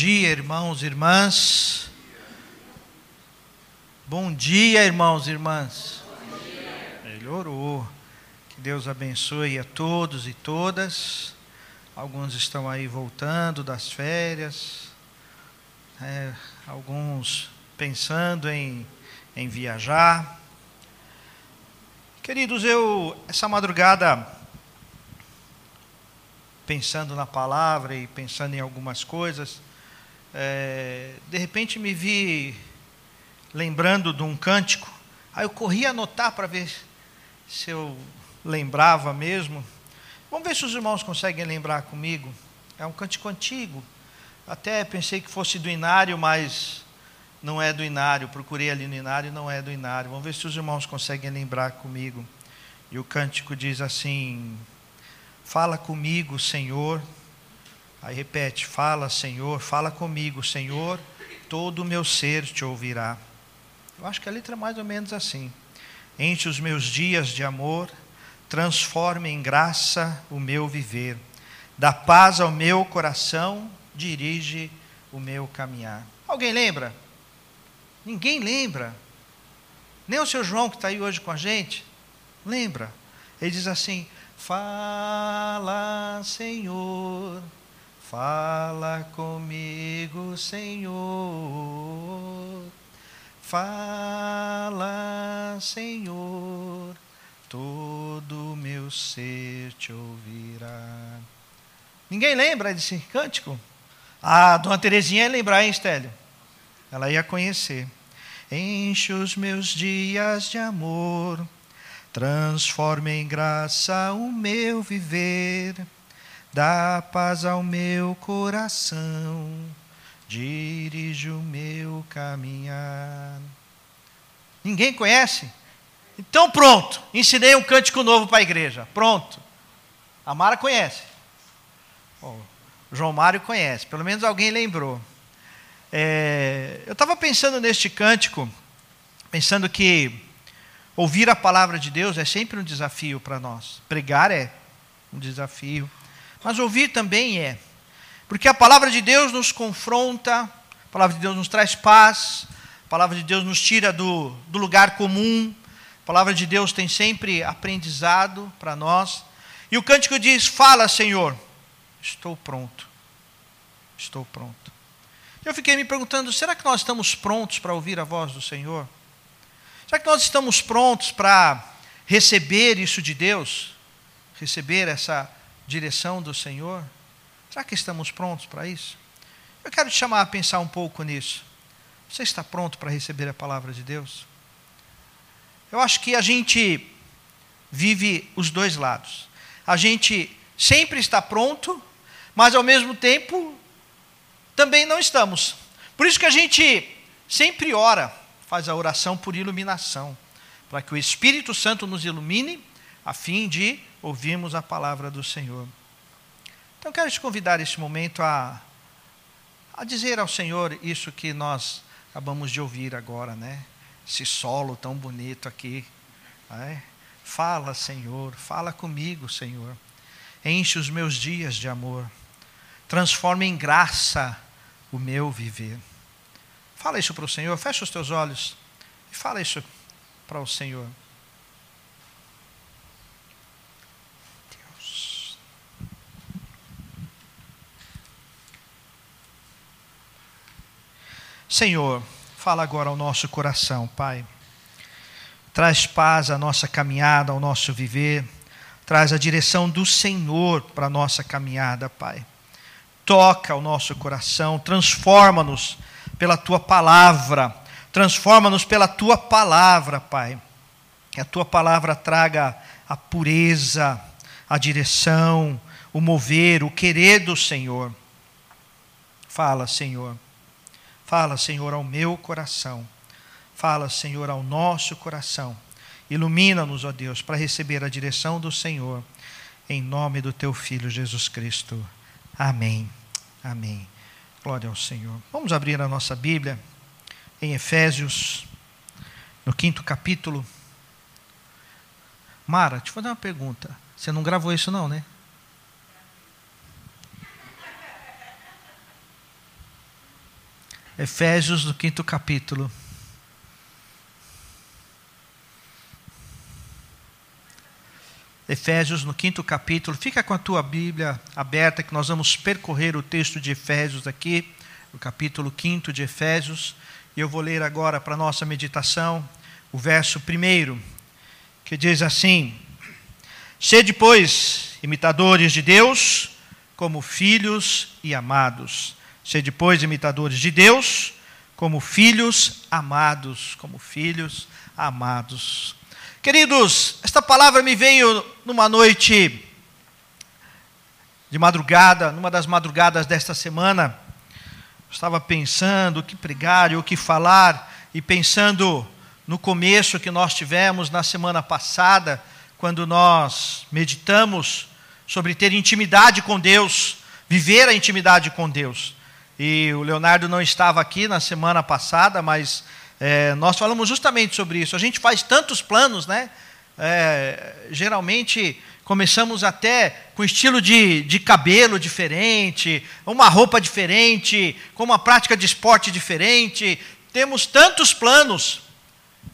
dia, irmãos e irmãs. Bom dia, irmãos e irmãs. Melhorou. Que Deus abençoe a todos e todas. Alguns estão aí voltando das férias, é, alguns pensando em, em viajar. Queridos, eu essa madrugada pensando na palavra e pensando em algumas coisas, é, de repente me vi lembrando de um cântico. Aí eu corri anotar para ver se eu lembrava mesmo. Vamos ver se os irmãos conseguem lembrar comigo. É um cântico antigo. Até pensei que fosse do Inário, mas não é do Inário. Procurei ali no Inário, não é do Inário. Vamos ver se os irmãos conseguem lembrar comigo. E o cântico diz assim: Fala comigo, Senhor. Aí repete: Fala, Senhor, fala comigo, Senhor. Todo o meu ser te ouvirá. Eu acho que a letra é mais ou menos assim. Enche os meus dias de amor, transforme em graça o meu viver. Dá paz ao meu coração, dirige o meu caminhar. Alguém lembra? Ninguém lembra. Nem o seu João que está aí hoje com a gente. Lembra? Ele diz assim: Fala, Senhor, fala comigo, Senhor. Fala, Senhor, todo meu ser te ouvirá. Ninguém lembra desse cântico? A dona Terezinha ia lembrar, hein, Estélio? Ela ia conhecer. Enche os meus dias de amor, transforma em graça o meu viver, dá paz ao meu coração dirige o meu caminhar. Ninguém conhece? Então pronto, ensinei um cântico novo para a igreja. Pronto. A Mara conhece. o João Mário conhece, pelo menos alguém lembrou. É, eu estava pensando neste cântico, pensando que ouvir a palavra de Deus é sempre um desafio para nós. Pregar é um desafio, mas ouvir também é. Porque a palavra de Deus nos confronta, a palavra de Deus nos traz paz, a palavra de Deus nos tira do, do lugar comum, a palavra de Deus tem sempre aprendizado para nós. E o cântico diz: Fala, Senhor, estou pronto. Estou pronto. Eu fiquei me perguntando: será que nós estamos prontos para ouvir a voz do Senhor? Será que nós estamos prontos para receber isso de Deus? Receber essa direção do Senhor? Será que estamos prontos para isso? Eu quero te chamar a pensar um pouco nisso. Você está pronto para receber a palavra de Deus? Eu acho que a gente vive os dois lados. A gente sempre está pronto, mas ao mesmo tempo também não estamos. Por isso que a gente sempre ora, faz a oração por iluminação, para que o Espírito Santo nos ilumine, a fim de ouvirmos a palavra do Senhor. Então, quero te convidar neste momento a, a dizer ao Senhor isso que nós acabamos de ouvir agora, né? Esse solo tão bonito aqui. Né? Fala, Senhor, fala comigo, Senhor. Enche os meus dias de amor. Transforma em graça o meu viver. Fala isso para o Senhor, fecha os teus olhos e fala isso para o Senhor. Senhor, fala agora ao nosso coração, Pai. Traz paz à nossa caminhada, ao nosso viver. Traz a direção do Senhor para a nossa caminhada, Pai. Toca o nosso coração, transforma-nos pela tua palavra. Transforma-nos pela tua palavra, Pai. Que a tua palavra traga a pureza, a direção, o mover, o querer do Senhor. Fala, Senhor. Fala, Senhor, ao meu coração. Fala, Senhor, ao nosso coração. Ilumina-nos, ó Deus, para receber a direção do Senhor. Em nome do teu Filho Jesus Cristo. Amém. Amém. Glória ao Senhor. Vamos abrir a nossa Bíblia em Efésios, no quinto capítulo. Mara, te vou dar uma pergunta. Você não gravou isso, não, né? Efésios, no quinto capítulo. Efésios, no quinto capítulo. Fica com a tua Bíblia aberta, que nós vamos percorrer o texto de Efésios aqui, o capítulo quinto de Efésios. E eu vou ler agora para a nossa meditação o verso primeiro, que diz assim: Sede, pois, imitadores de Deus, como filhos e amados Sede, pois, imitadores de Deus, como filhos amados, como filhos amados. Queridos, esta palavra me veio numa noite de madrugada, numa das madrugadas desta semana. Estava pensando o que pregar e o que falar, e pensando no começo que nós tivemos na semana passada, quando nós meditamos sobre ter intimidade com Deus, viver a intimidade com Deus. E o Leonardo não estava aqui na semana passada, mas é, nós falamos justamente sobre isso. A gente faz tantos planos, né? É, geralmente começamos até com estilo de, de cabelo diferente, uma roupa diferente, com uma prática de esporte diferente. Temos tantos planos,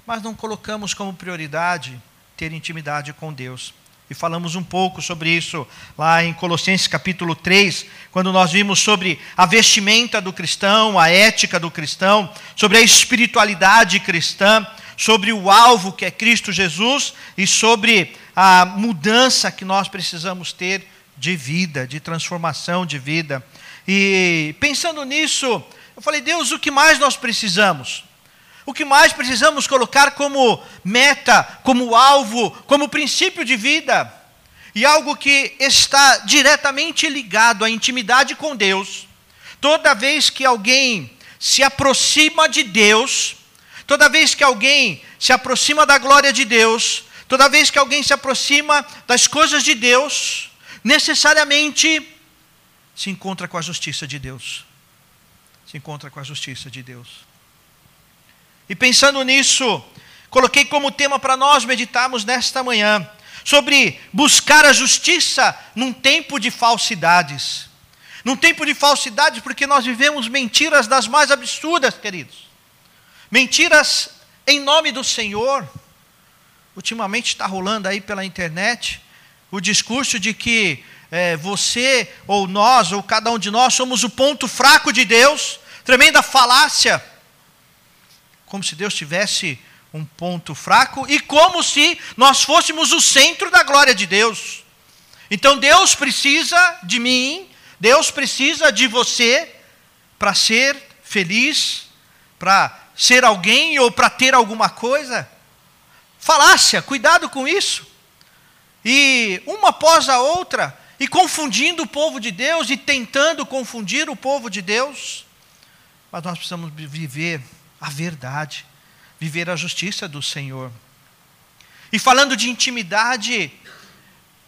mas não colocamos como prioridade ter intimidade com Deus. E falamos um pouco sobre isso lá em Colossenses capítulo 3, quando nós vimos sobre a vestimenta do cristão, a ética do cristão, sobre a espiritualidade cristã, sobre o alvo que é Cristo Jesus e sobre a mudança que nós precisamos ter de vida, de transformação de vida. E pensando nisso, eu falei, Deus, o que mais nós precisamos? O que mais precisamos colocar como meta, como alvo, como princípio de vida? E algo que está diretamente ligado à intimidade com Deus. Toda vez que alguém se aproxima de Deus, toda vez que alguém se aproxima da glória de Deus, toda vez que alguém se aproxima das coisas de Deus, necessariamente se encontra com a justiça de Deus. Se encontra com a justiça de Deus. E pensando nisso, coloquei como tema para nós meditarmos nesta manhã sobre buscar a justiça num tempo de falsidades. Num tempo de falsidades, porque nós vivemos mentiras das mais absurdas, queridos. Mentiras em nome do Senhor. Ultimamente está rolando aí pela internet o discurso de que é, você, ou nós, ou cada um de nós, somos o ponto fraco de Deus. Tremenda falácia como se Deus tivesse um ponto fraco e como se nós fôssemos o centro da glória de Deus. Então Deus precisa de mim, Deus precisa de você para ser feliz, para ser alguém ou para ter alguma coisa. Falácia, cuidado com isso. E uma após a outra, e confundindo o povo de Deus e tentando confundir o povo de Deus. Mas nós precisamos viver a verdade, viver a justiça do Senhor. E falando de intimidade,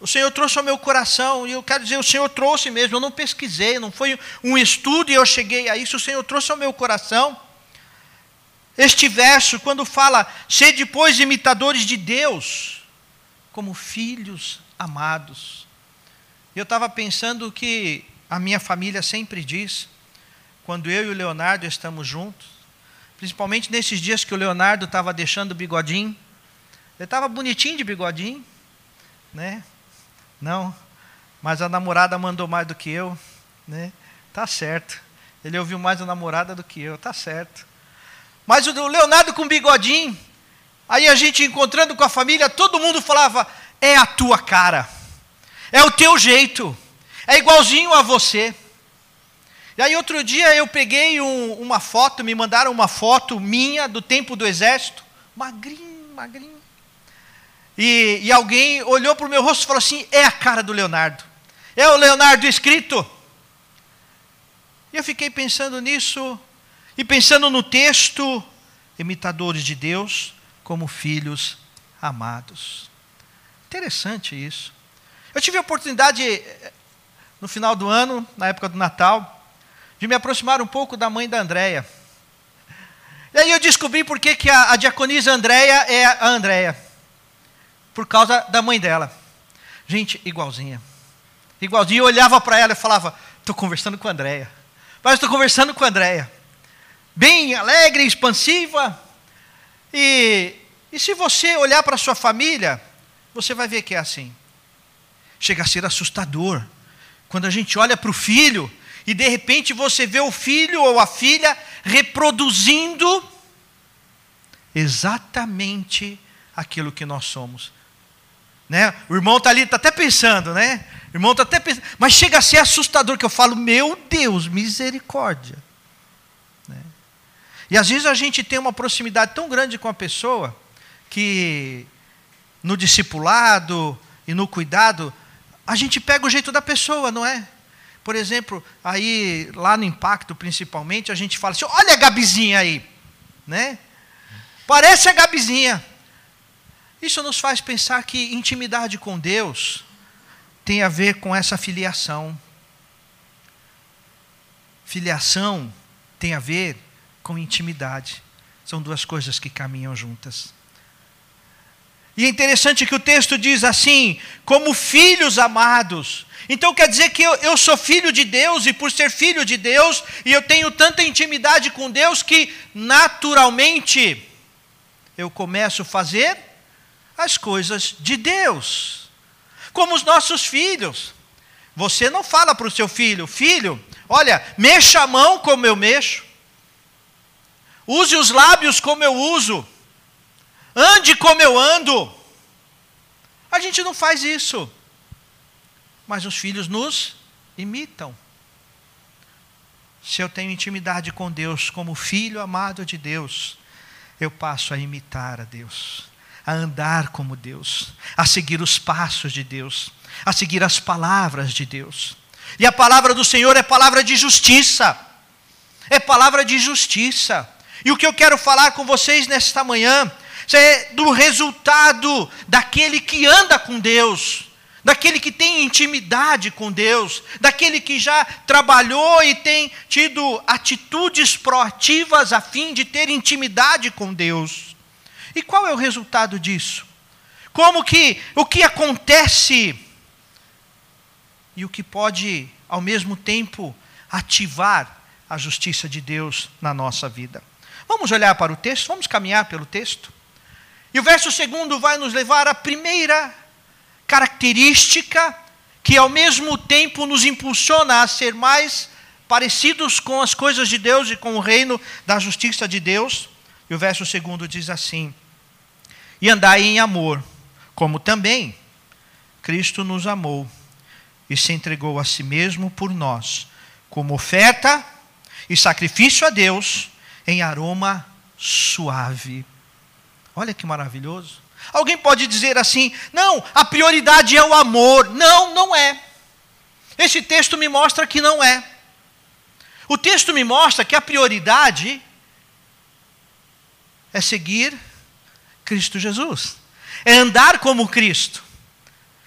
o Senhor trouxe ao meu coração, e eu quero dizer, o Senhor trouxe mesmo, eu não pesquisei, não foi um estudo e eu cheguei a isso, o Senhor trouxe ao meu coração. Este verso, quando fala, sede depois imitadores de Deus, como filhos amados. Eu estava pensando que a minha família sempre diz, quando eu e o Leonardo estamos juntos, Principalmente nesses dias que o Leonardo estava deixando o bigodinho. Ele estava bonitinho de bigodinho, né? Não, mas a namorada mandou mais do que eu, né? Tá certo. Ele ouviu mais a namorada do que eu, tá certo. Mas o Leonardo com bigodinho, aí a gente encontrando com a família, todo mundo falava: é a tua cara, é o teu jeito, é igualzinho a você. E aí outro dia eu peguei um, uma foto, me mandaram uma foto minha do tempo do exército, magrinho, magrinho. E, e alguém olhou para o meu rosto e falou assim: é a cara do Leonardo. É o Leonardo escrito. E eu fiquei pensando nisso, e pensando no texto, imitadores de Deus como filhos amados. Interessante isso. Eu tive a oportunidade, eh, no final do ano, na época do Natal, de me aproximar um pouco da mãe da Andréia. E aí eu descobri por que, que a, a diaconisa Andréia é a Andréia. Por causa da mãe dela. Gente, igualzinha. Igualzinha, eu olhava para ela e falava, estou conversando com a Andréia. Mas estou conversando com a Andréia. bem alegre, expansiva. E, e se você olhar para a sua família, você vai ver que é assim. Chega a ser assustador. Quando a gente olha para o filho e de repente você vê o filho ou a filha reproduzindo exatamente aquilo que nós somos. Né? O irmão está ali, está até pensando, né? O irmão está até pensando, mas chega a ser assustador que eu falo, meu Deus, misericórdia. Né? E às vezes a gente tem uma proximidade tão grande com a pessoa que no discipulado e no cuidado a gente pega o jeito da pessoa, não é? Por exemplo, aí lá no impacto principalmente a gente fala assim, olha a Gabizinha aí, né? Parece a Gabizinha. Isso nos faz pensar que intimidade com Deus tem a ver com essa filiação. Filiação tem a ver com intimidade. São duas coisas que caminham juntas. E é interessante que o texto diz assim: como filhos amados. Então quer dizer que eu, eu, sou filho de Deus, e por ser filho de Deus, e eu tenho tanta intimidade com Deus, que naturalmente eu começo a fazer as coisas de Deus, como os nossos filhos. Você não fala para o seu filho, filho, olha, mexa a mão como eu mexo, use os lábios como eu uso, ande como eu ando. A gente não faz isso, mas os filhos nos imitam. Se eu tenho intimidade com Deus, como filho amado de Deus, eu passo a imitar a Deus a andar como Deus, a seguir os passos de Deus, a seguir as palavras de Deus. E a palavra do Senhor é palavra de justiça. É palavra de justiça. E o que eu quero falar com vocês nesta manhã é do resultado daquele que anda com Deus, daquele que tem intimidade com Deus, daquele que já trabalhou e tem tido atitudes proativas a fim de ter intimidade com Deus. E qual é o resultado disso? Como que o que acontece e o que pode ao mesmo tempo ativar a justiça de Deus na nossa vida? Vamos olhar para o texto, vamos caminhar pelo texto. E o verso segundo vai nos levar à primeira característica que ao mesmo tempo nos impulsiona a ser mais parecidos com as coisas de Deus e com o reino da justiça de Deus. E o verso segundo diz assim: E andai em amor, como também Cristo nos amou e se entregou a si mesmo por nós, como oferta e sacrifício a Deus em aroma suave. Olha que maravilhoso. Alguém pode dizer assim: não, a prioridade é o amor. Não, não é. Esse texto me mostra que não é. O texto me mostra que a prioridade é seguir Cristo Jesus, é andar como Cristo.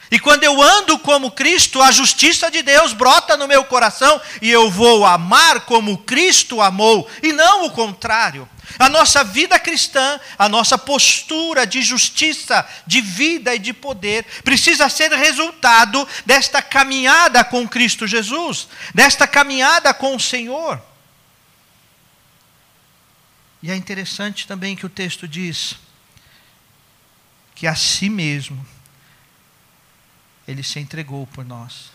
E quando eu ando como Cristo, a justiça de Deus brota no meu coração e eu vou amar como Cristo amou, e não o contrário. A nossa vida cristã, a nossa postura de justiça, de vida e de poder, precisa ser resultado desta caminhada com Cristo Jesus, desta caminhada com o Senhor. E é interessante também que o texto diz que a si mesmo ele se entregou por nós.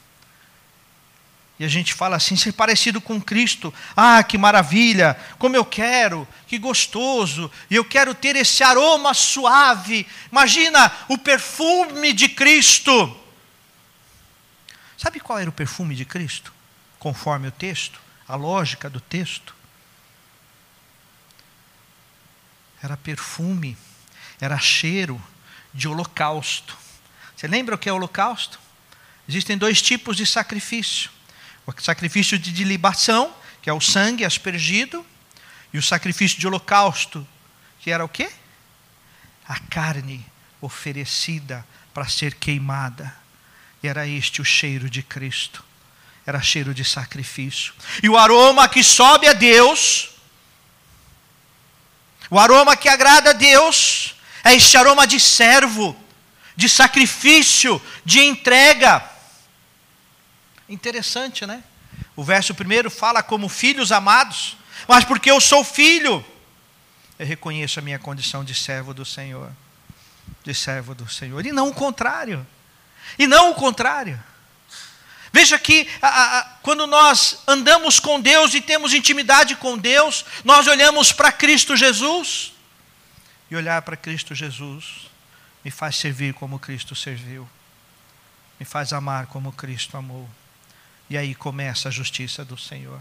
E a gente fala assim, ser parecido com Cristo. Ah, que maravilha! Como eu quero, que gostoso! E eu quero ter esse aroma suave. Imagina o perfume de Cristo. Sabe qual era o perfume de Cristo? Conforme o texto, a lógica do texto. era perfume, era cheiro de holocausto. Você lembra o que é holocausto? Existem dois tipos de sacrifício: o sacrifício de libação, que é o sangue aspergido, e o sacrifício de holocausto, que era o quê? A carne oferecida para ser queimada. E era este o cheiro de Cristo. Era cheiro de sacrifício. E o aroma que sobe a Deus o aroma que agrada a Deus é este aroma de servo, de sacrifício, de entrega. Interessante, né? O verso primeiro fala como filhos amados, mas porque eu sou filho, eu reconheço a minha condição de servo do Senhor. De servo do Senhor. E não o contrário. E não o contrário. Veja que a, a, quando nós andamos com Deus e temos intimidade com Deus, nós olhamos para Cristo Jesus. E olhar para Cristo Jesus me faz servir como Cristo serviu, me faz amar como Cristo amou. E aí começa a justiça do Senhor.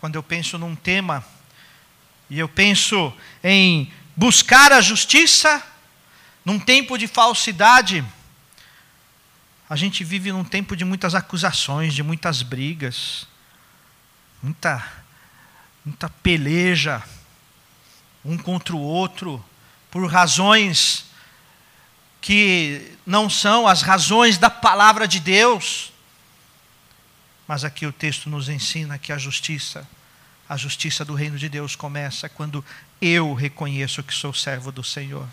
Quando eu penso num tema, e eu penso em buscar a justiça, num tempo de falsidade, a gente vive num tempo de muitas acusações, de muitas brigas, muita, muita peleja, um contra o outro, por razões que não são as razões da palavra de Deus. Mas aqui o texto nos ensina que a justiça, a justiça do reino de Deus começa quando eu reconheço que sou servo do Senhor.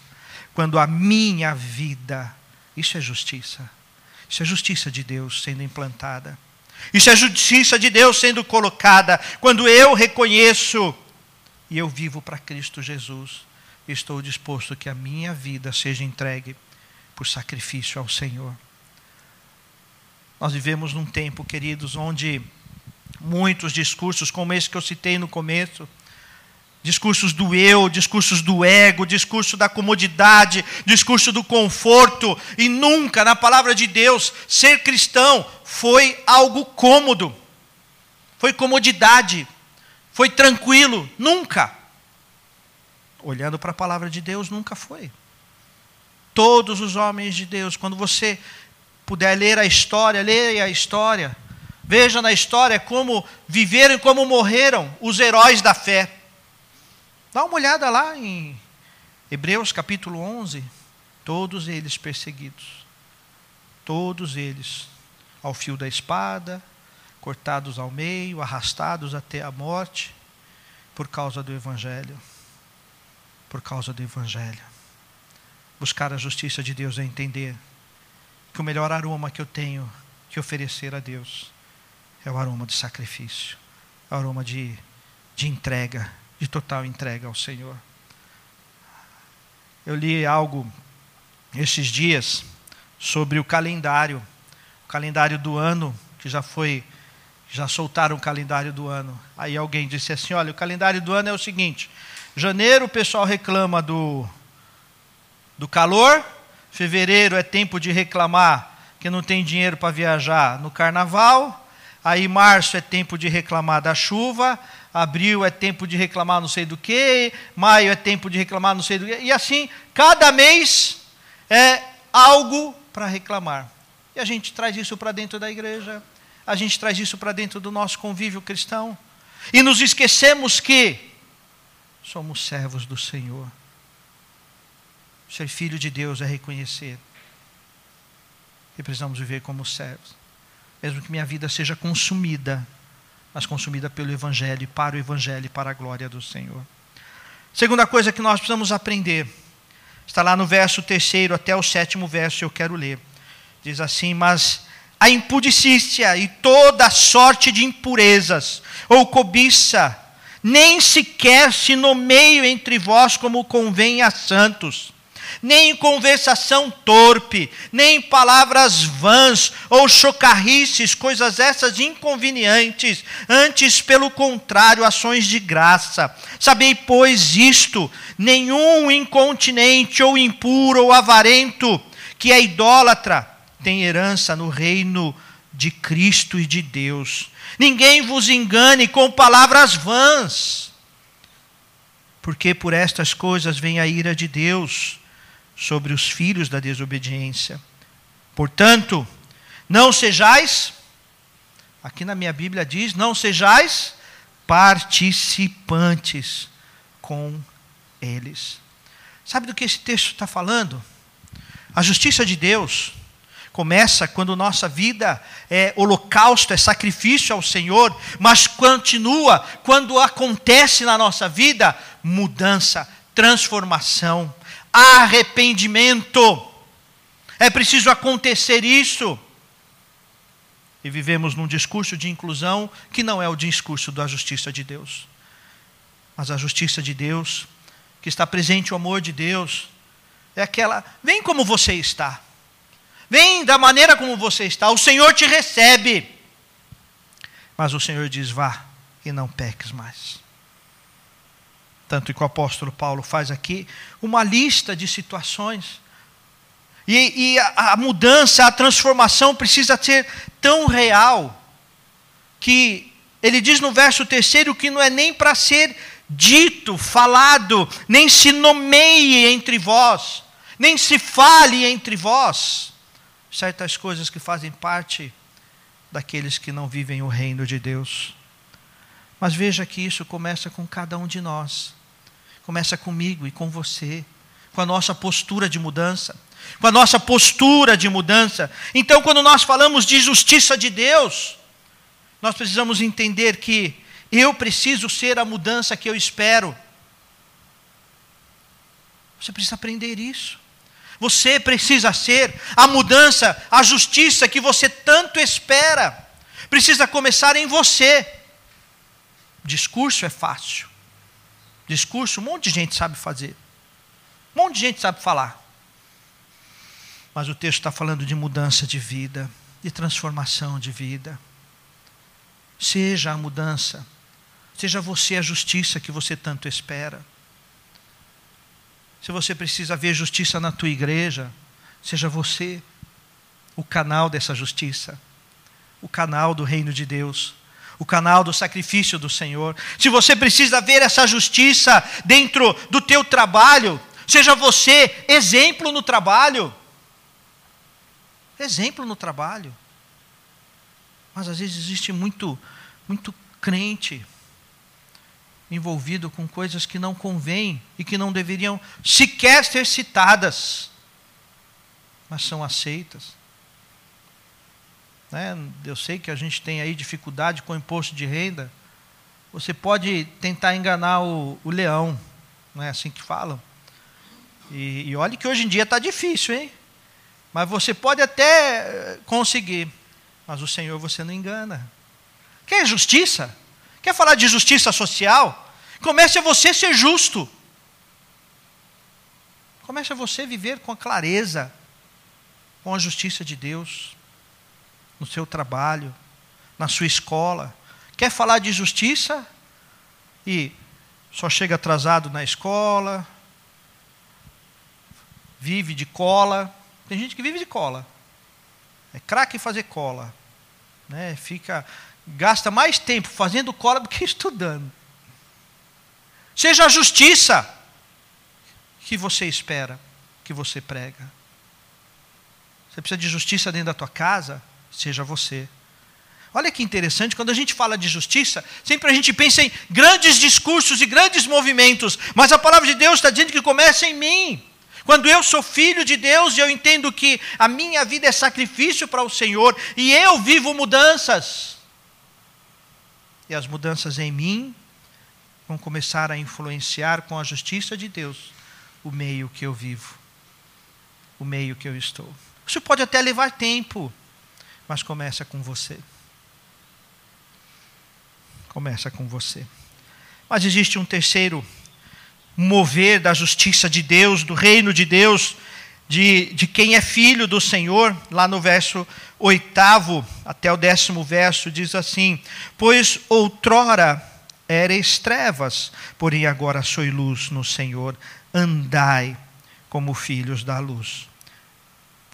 Quando a minha vida, isso é justiça. Isso é justiça de Deus sendo implantada. Isso é justiça de Deus sendo colocada. Quando eu reconheço e eu vivo para Cristo Jesus, estou disposto que a minha vida seja entregue por sacrifício ao Senhor. Nós vivemos num tempo, queridos, onde muitos discursos, como esse que eu citei no começo, discursos do eu, discursos do ego, discurso da comodidade, discurso do conforto, e nunca na palavra de Deus ser cristão foi algo cômodo, foi comodidade, foi tranquilo, nunca. Olhando para a palavra de Deus, nunca foi. Todos os homens de Deus, quando você puder ler a história, leia a história. Veja na história como viveram e como morreram os heróis da fé. Dá uma olhada lá em Hebreus capítulo 11. Todos eles perseguidos. Todos eles ao fio da espada, cortados ao meio, arrastados até a morte, por causa do Evangelho. Por causa do Evangelho. Buscar a justiça de Deus é entender que o melhor aroma que eu tenho que oferecer a Deus é o aroma de sacrifício, é o aroma de, de entrega, de total entrega ao Senhor. Eu li algo esses dias sobre o calendário, o calendário do ano, que já foi, já soltaram o calendário do ano. Aí alguém disse assim: olha, o calendário do ano é o seguinte: janeiro o pessoal reclama do do calor. Fevereiro é tempo de reclamar que não tem dinheiro para viajar no carnaval. Aí março é tempo de reclamar da chuva, abril é tempo de reclamar não sei do que, maio é tempo de reclamar não sei do que, e assim, cada mês é algo para reclamar. E a gente traz isso para dentro da igreja, a gente traz isso para dentro do nosso convívio cristão, e nos esquecemos que somos servos do Senhor. Ser filho de Deus é reconhecer que precisamos viver como servos. Mesmo que minha vida seja consumida, mas consumida pelo Evangelho, para o Evangelho e para a glória do Senhor. Segunda coisa que nós precisamos aprender, está lá no verso terceiro até o sétimo verso, eu quero ler. Diz assim: Mas a impudicícia e toda sorte de impurezas, ou cobiça, nem sequer se nomeio entre vós como convém a santos nem em conversação torpe, nem em palavras vãs ou chocarrices, coisas essas inconvenientes, antes, pelo contrário, ações de graça. Sabei, pois, isto: nenhum incontinente ou impuro ou avarento, que é idólatra, tem herança no reino de Cristo e de Deus. Ninguém vos engane com palavras vãs, porque por estas coisas vem a ira de Deus sobre os filhos da desobediência. Portanto, não sejais, aqui na minha Bíblia diz, não sejais participantes com eles. Sabe do que esse texto está falando? A justiça de Deus começa quando nossa vida é holocausto, é sacrifício ao Senhor, mas continua quando acontece na nossa vida mudança, transformação, arrependimento. É preciso acontecer isso. e vivemos num discurso de inclusão que não é o discurso da justiça de Deus. Mas a justiça de Deus, que está presente o amor de Deus, é aquela: vem como você está, vem da maneira como você está, o Senhor te recebe. Mas o Senhor diz: vá e não peques mais. Tanto que o apóstolo Paulo faz aqui uma lista de situações e, e a, a mudança, a transformação precisa ser tão real que ele diz no verso terceiro que não é nem para ser dito, falado, nem se nomeie entre vós, nem se fale entre vós certas coisas que fazem parte daqueles que não vivem o reino de Deus. Mas veja que isso começa com cada um de nós, começa comigo e com você, com a nossa postura de mudança com a nossa postura de mudança. Então, quando nós falamos de justiça de Deus, nós precisamos entender que eu preciso ser a mudança que eu espero. Você precisa aprender isso. Você precisa ser a mudança, a justiça que você tanto espera. Precisa começar em você. Discurso é fácil. Discurso, um monte de gente sabe fazer. Um monte de gente sabe falar. Mas o texto está falando de mudança de vida, de transformação de vida. Seja a mudança, seja você a justiça que você tanto espera. Se você precisa ver justiça na tua igreja, seja você o canal dessa justiça, o canal do reino de Deus, o canal do sacrifício do Senhor. Se você precisa ver essa justiça dentro do teu trabalho, seja você exemplo no trabalho. Exemplo no trabalho. Mas às vezes existe muito, muito crente envolvido com coisas que não convêm e que não deveriam sequer ser citadas, mas são aceitas. Né? Eu sei que a gente tem aí dificuldade com o imposto de renda. Você pode tentar enganar o, o leão, não é assim que falam? E, e olhe que hoje em dia está difícil, hein? Mas você pode até eh, conseguir, mas o Senhor você não engana. Quer justiça? Quer falar de justiça social? Comece a você ser justo. Comece a você viver com a clareza, com a justiça de Deus, no seu trabalho, na sua escola. Quer falar de justiça? E só chega atrasado na escola, vive de cola, tem gente que vive de cola. É craque fazer cola. Né? Fica, gasta mais tempo fazendo cola do que estudando. Seja a justiça que você espera, que você prega. Você precisa de justiça dentro da tua casa? Seja você. Olha que interessante, quando a gente fala de justiça, sempre a gente pensa em grandes discursos e grandes movimentos, mas a palavra de Deus está dizendo que começa em mim. Quando eu sou filho de Deus e eu entendo que a minha vida é sacrifício para o Senhor e eu vivo mudanças. E as mudanças em mim vão começar a influenciar com a justiça de Deus o meio que eu vivo, o meio que eu estou. Isso pode até levar tempo, mas começa com você. Começa com você. Mas existe um terceiro mover da justiça de Deus, do reino de Deus, de, de quem é filho do Senhor, lá no verso oitavo até o décimo verso, diz assim: Pois outrora eres trevas, porém agora sois luz no Senhor, andai como filhos da luz.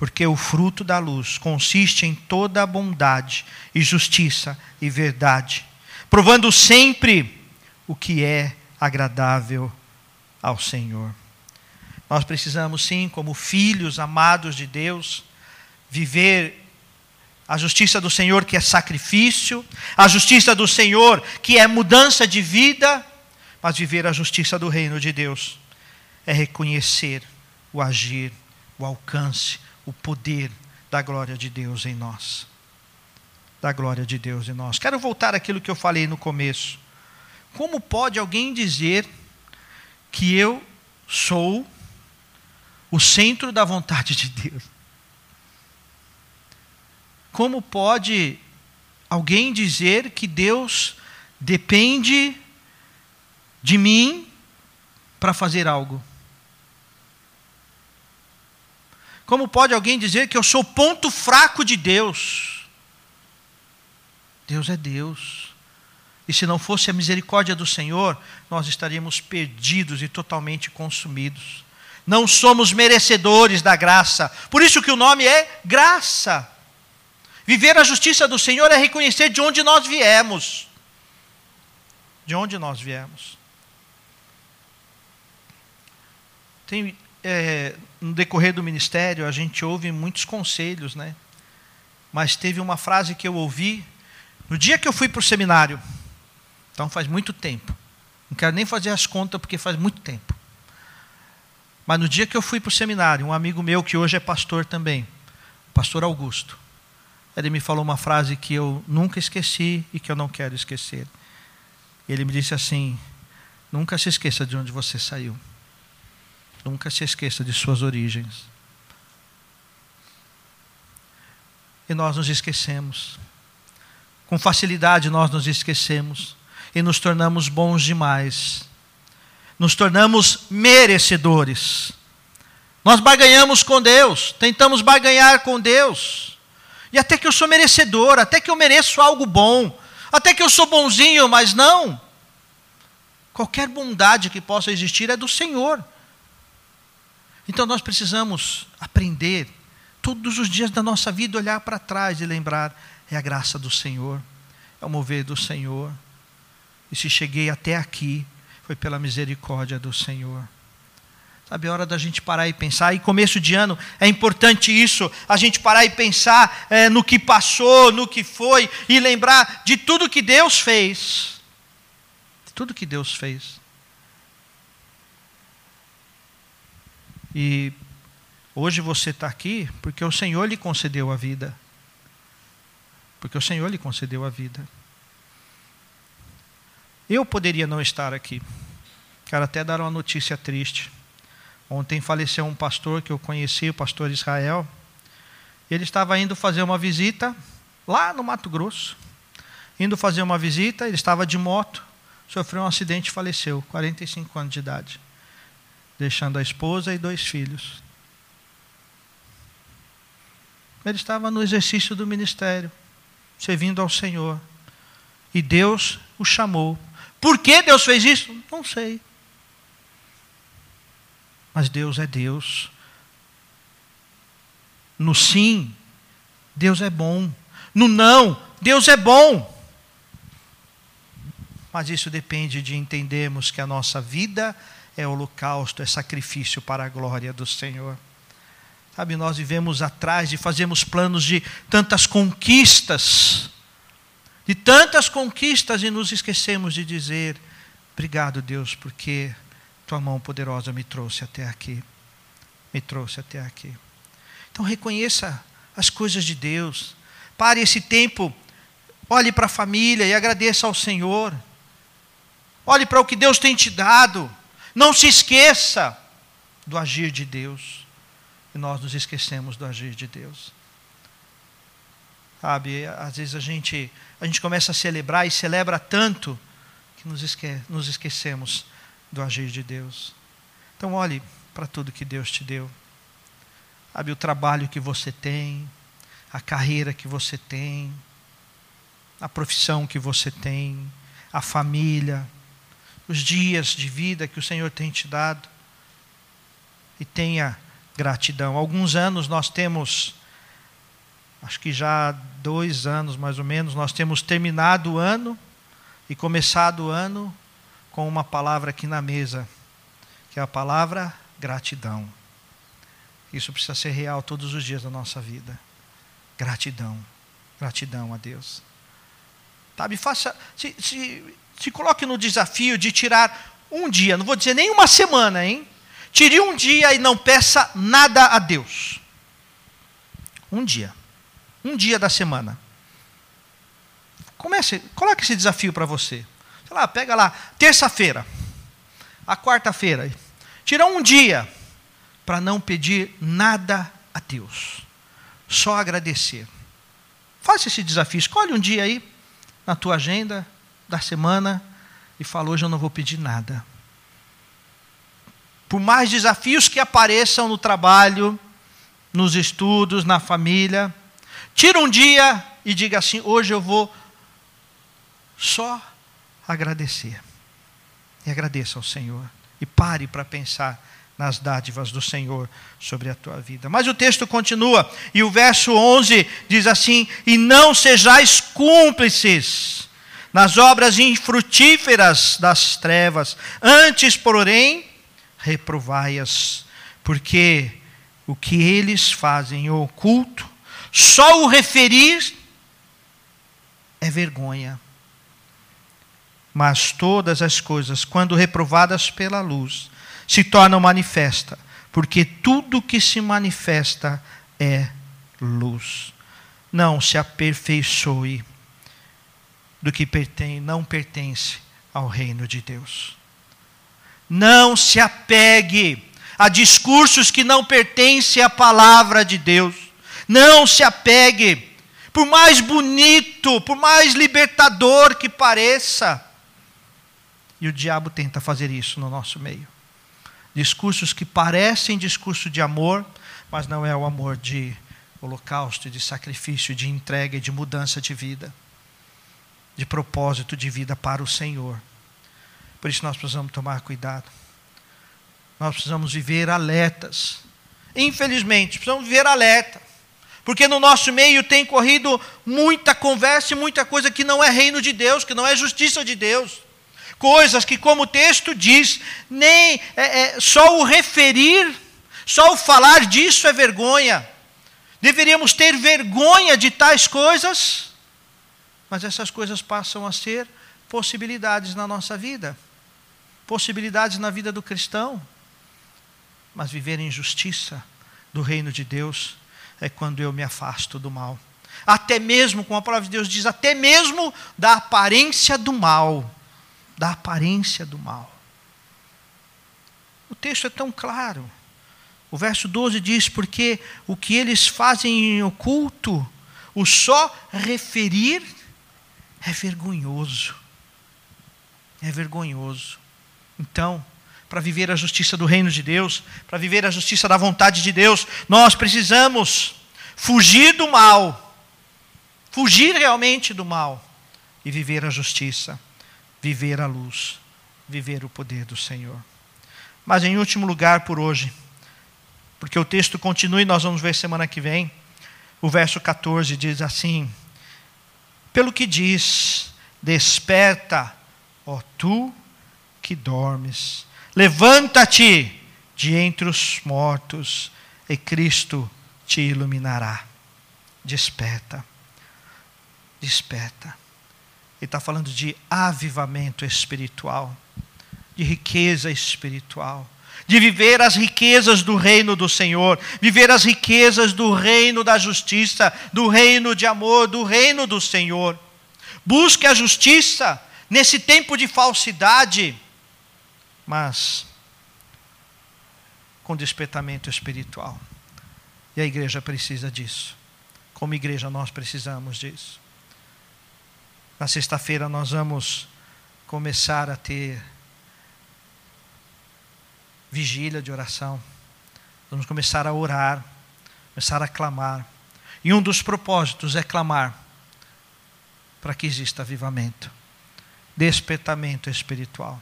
Porque o fruto da luz consiste em toda a bondade e justiça e verdade, provando sempre o que é agradável ao Senhor. Nós precisamos, sim, como filhos amados de Deus, viver a justiça do Senhor, que é sacrifício, a justiça do Senhor, que é mudança de vida, mas viver a justiça do reino de Deus é reconhecer o agir, o alcance, o poder da glória de Deus em nós. Da glória de Deus em nós. Quero voltar àquilo que eu falei no começo. Como pode alguém dizer que eu sou o centro da vontade de Deus. Como pode alguém dizer que Deus depende de mim para fazer algo? Como pode alguém dizer que eu sou ponto fraco de Deus? Deus é Deus. E se não fosse a misericórdia do Senhor, nós estaríamos perdidos e totalmente consumidos. Não somos merecedores da graça. Por isso que o nome é graça. Viver a justiça do Senhor é reconhecer de onde nós viemos. De onde nós viemos. Tem, é, no decorrer do ministério, a gente ouve muitos conselhos, né? Mas teve uma frase que eu ouvi no dia que eu fui para o seminário. Então faz muito tempo. Não quero nem fazer as contas porque faz muito tempo. Mas no dia que eu fui para o seminário, um amigo meu que hoje é pastor também, o pastor Augusto, ele me falou uma frase que eu nunca esqueci e que eu não quero esquecer. Ele me disse assim: Nunca se esqueça de onde você saiu. Nunca se esqueça de suas origens. E nós nos esquecemos. Com facilidade nós nos esquecemos e nos tornamos bons demais. Nos tornamos merecedores. Nós barganhamos com Deus, tentamos barganhar com Deus. E até que eu sou merecedor, até que eu mereço algo bom, até que eu sou bonzinho, mas não. Qualquer bondade que possa existir é do Senhor. Então nós precisamos aprender todos os dias da nossa vida olhar para trás e lembrar é a graça do Senhor, é o mover do Senhor. E se cheguei até aqui, foi pela misericórdia do Senhor. Sabe, é hora da gente parar e pensar. E começo de ano é importante isso, a gente parar e pensar é, no que passou, no que foi, e lembrar de tudo que Deus fez. De tudo que Deus fez. E hoje você está aqui porque o Senhor lhe concedeu a vida. Porque o Senhor lhe concedeu a vida. Eu poderia não estar aqui. Quero até dar uma notícia triste. Ontem faleceu um pastor que eu conheci, o pastor Israel. Ele estava indo fazer uma visita lá no Mato Grosso. Indo fazer uma visita, ele estava de moto, sofreu um acidente e faleceu, 45 anos de idade deixando a esposa e dois filhos. Ele estava no exercício do ministério, servindo ao Senhor. E Deus o chamou. Por que Deus fez isso? Não sei. Mas Deus é Deus. No sim, Deus é bom. No não, Deus é bom. Mas isso depende de entendermos que a nossa vida é holocausto, é sacrifício para a glória do Senhor. Sabe, nós vivemos atrás e fazemos planos de tantas conquistas, de tantas conquistas, e nos esquecemos de dizer: Obrigado, Deus, porque tua mão poderosa me trouxe até aqui. Me trouxe até aqui. Então reconheça as coisas de Deus. Pare esse tempo, olhe para a família e agradeça ao Senhor. Olhe para o que Deus tem te dado. Não se esqueça do agir de Deus. E nós nos esquecemos do agir de Deus. Sabe, às vezes a gente, a gente começa a celebrar e celebra tanto que nos, esque, nos esquecemos do agir de Deus. Então, olhe para tudo que Deus te deu. Sabe, o trabalho que você tem, a carreira que você tem, a profissão que você tem, a família, os dias de vida que o Senhor tem te dado. E tenha gratidão. Alguns anos nós temos, acho que já dois anos mais ou menos, nós temos terminado o ano e começado o ano com uma palavra aqui na mesa, que é a palavra gratidão. Isso precisa ser real todos os dias da nossa vida. Gratidão. Gratidão a Deus. Sabe, faça. Se, se, se coloque no desafio de tirar um dia, não vou dizer nem uma semana, hein? Tire um dia e não peça nada a Deus. Um dia. Um dia da semana. Comece, coloque esse desafio para você. Sei lá, pega lá, terça-feira, a quarta-feira. Tira um dia para não pedir nada a Deus. Só agradecer. Faça esse desafio. Escolhe um dia aí na tua agenda da semana e fala: hoje eu não vou pedir nada. Por mais desafios que apareçam no trabalho, nos estudos, na família, tira um dia e diga assim: hoje eu vou só agradecer. E agradeça ao Senhor. E pare para pensar nas dádivas do Senhor sobre a tua vida. Mas o texto continua, e o verso 11 diz assim: E não sejais cúmplices nas obras infrutíferas das trevas, antes, porém, reprovai-as, porque o que eles fazem oculto, só o referir é vergonha. Mas todas as coisas, quando reprovadas pela luz, se tornam manifesta, porque tudo que se manifesta é luz. Não se aperfeiçoe do que não pertence ao reino de Deus. Não se apegue a discursos que não pertencem à palavra de Deus. Não se apegue, por mais bonito, por mais libertador que pareça. E o diabo tenta fazer isso no nosso meio. Discursos que parecem discurso de amor, mas não é o amor de holocausto, de sacrifício, de entrega e de mudança de vida, de propósito de vida para o Senhor. Por isso nós precisamos tomar cuidado. Nós precisamos viver alertas. Infelizmente, precisamos viver alerta. Porque no nosso meio tem corrido muita conversa e muita coisa que não é reino de Deus, que não é justiça de Deus. Coisas que, como o texto diz, nem é, é, só o referir, só o falar disso é vergonha. Deveríamos ter vergonha de tais coisas, mas essas coisas passam a ser possibilidades na nossa vida, possibilidades na vida do cristão. Mas viver em justiça do reino de Deus é quando eu me afasto do mal. Até mesmo, como a palavra de Deus diz, até mesmo da aparência do mal. Da aparência do mal. O texto é tão claro. O verso 12 diz: Porque o que eles fazem em oculto, o só referir é vergonhoso. É vergonhoso. Então, para viver a justiça do reino de Deus, para viver a justiça da vontade de Deus, nós precisamos fugir do mal, fugir realmente do mal e viver a justiça, viver a luz, viver o poder do Senhor. Mas em último lugar por hoje, porque o texto continua e nós vamos ver semana que vem, o verso 14 diz assim: Pelo que diz, desperta, ó tu que dormes Levanta-te de entre os mortos e Cristo te iluminará. Desperta. Desperta. Ele está falando de avivamento espiritual, de riqueza espiritual, de viver as riquezas do reino do Senhor, viver as riquezas do reino da justiça, do reino de amor, do reino do Senhor. Busque a justiça nesse tempo de falsidade mas com despertamento espiritual. E a igreja precisa disso. Como igreja, nós precisamos disso. Na sexta-feira, nós vamos começar a ter vigília de oração. Vamos começar a orar, começar a clamar. E um dos propósitos é clamar para que exista avivamento, despertamento espiritual.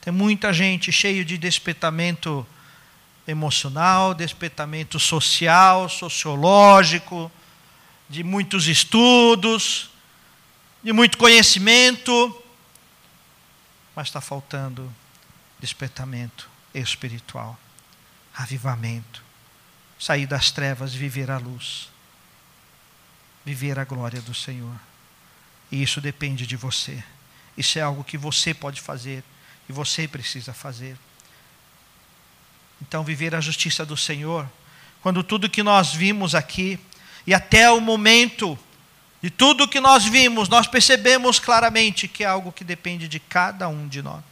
Tem muita gente cheia de despertamento emocional, despertamento social, sociológico, de muitos estudos, de muito conhecimento, mas está faltando despertamento espiritual, avivamento, sair das trevas viver a luz, viver a glória do Senhor. E isso depende de você. Isso é algo que você pode fazer e você precisa fazer. Então, viver a justiça do Senhor, quando tudo que nós vimos aqui, e até o momento de tudo que nós vimos, nós percebemos claramente que é algo que depende de cada um de nós.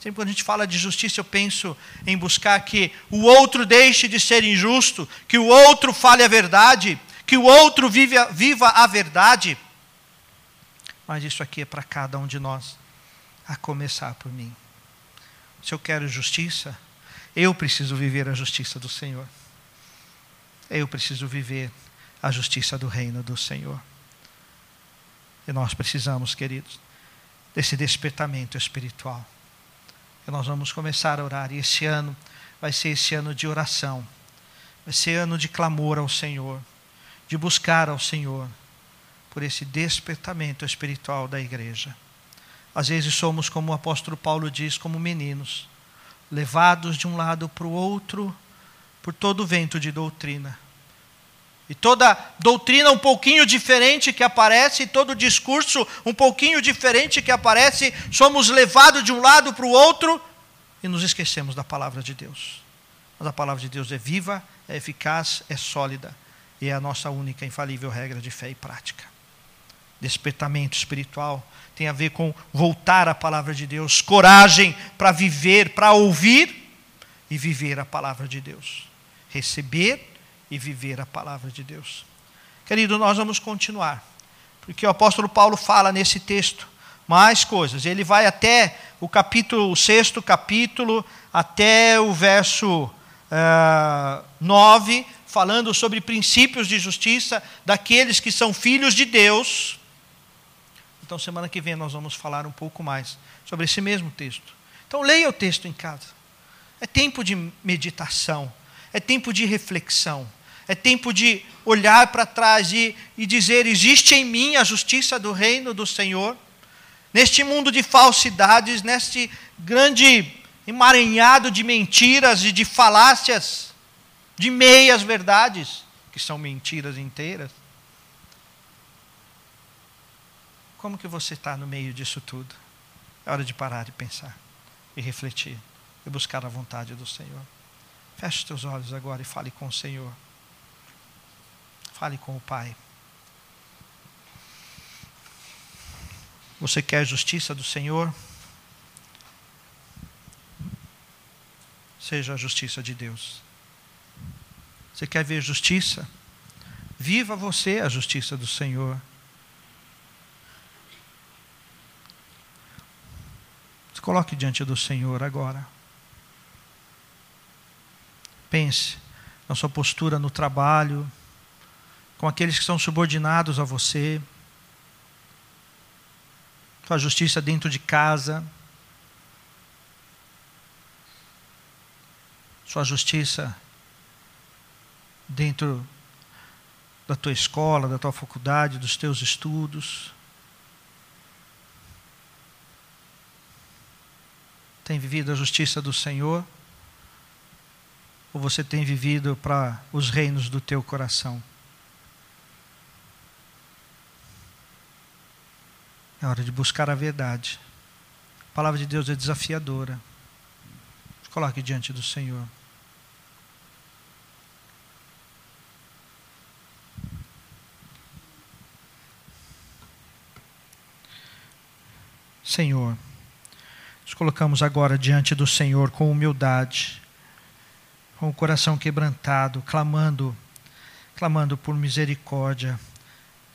Sempre quando a gente fala de justiça, eu penso em buscar que o outro deixe de ser injusto, que o outro fale a verdade, que o outro viva, viva a verdade. Mas isso aqui é para cada um de nós, a começar por mim. Se eu quero justiça, eu preciso viver a justiça do Senhor. Eu preciso viver a justiça do reino do Senhor. E nós precisamos, queridos, desse despertamento espiritual. E nós vamos começar a orar. E esse ano vai ser esse ano de oração. Vai ser ano de clamor ao Senhor, de buscar ao Senhor por esse despertamento espiritual da igreja. Às vezes somos, como o apóstolo Paulo diz, como meninos, levados de um lado para o outro por todo o vento de doutrina. E toda doutrina um pouquinho diferente que aparece, todo discurso um pouquinho diferente que aparece, somos levados de um lado para o outro e nos esquecemos da palavra de Deus. Mas a palavra de Deus é viva, é eficaz, é sólida e é a nossa única infalível regra de fé e prática. Despertamento espiritual tem a ver com voltar à palavra de Deus, coragem para viver, para ouvir e viver a palavra de Deus. Receber e viver a palavra de Deus. Querido, nós vamos continuar, porque o apóstolo Paulo fala nesse texto mais coisas. Ele vai até o capítulo, o sexto capítulo, até o verso uh, eh, 9, falando sobre princípios de justiça daqueles que são filhos de Deus. Então, semana que vem nós vamos falar um pouco mais sobre esse mesmo texto. Então, leia o texto em casa. É tempo de meditação, é tempo de reflexão é tempo de olhar para trás e, e dizer: existe em mim a justiça do reino do Senhor? Neste mundo de falsidades, neste grande emaranhado de mentiras e de falácias, de meias verdades, que são mentiras inteiras. Como que você está no meio disso tudo? É hora de parar e pensar, e refletir, e buscar a vontade do Senhor. Feche os teus olhos agora e fale com o Senhor. Fale com o Pai. Você quer a justiça do Senhor? Seja a justiça de Deus. Você quer ver justiça? Viva você a justiça do Senhor. Se coloque diante do Senhor agora. Pense na sua postura no trabalho, com aqueles que são subordinados a você, sua justiça dentro de casa, sua justiça dentro da tua escola, da tua faculdade, dos teus estudos. Tem vivido a justiça do Senhor? Ou você tem vivido para os reinos do teu coração? É hora de buscar a verdade. A palavra de Deus é desafiadora. Coloque diante do Senhor. Senhor, nos colocamos agora diante do Senhor com humildade, com o coração quebrantado, clamando, clamando por misericórdia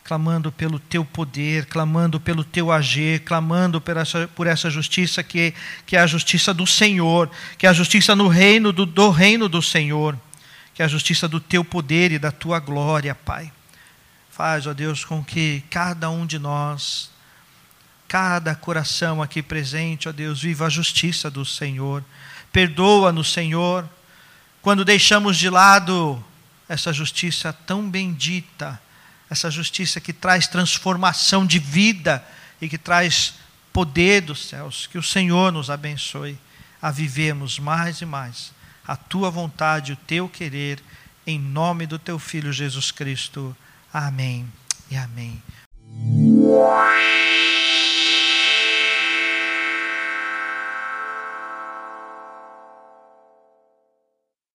clamando pelo teu poder, clamando pelo teu agir, clamando por essa, por essa justiça que, que é a justiça do Senhor, que é a justiça no reino do, do reino do Senhor, que é a justiça do teu poder e da tua glória, Pai. Faz, ó Deus, com que cada um de nós, cada coração aqui presente, ó Deus, viva a justiça do Senhor. Perdoa-nos, Senhor, quando deixamos de lado essa justiça tão bendita essa justiça que traz transformação de vida e que traz poder dos céus. Que o Senhor nos abençoe a vivermos mais e mais a tua vontade, o teu querer, em nome do teu Filho Jesus Cristo. Amém e amém.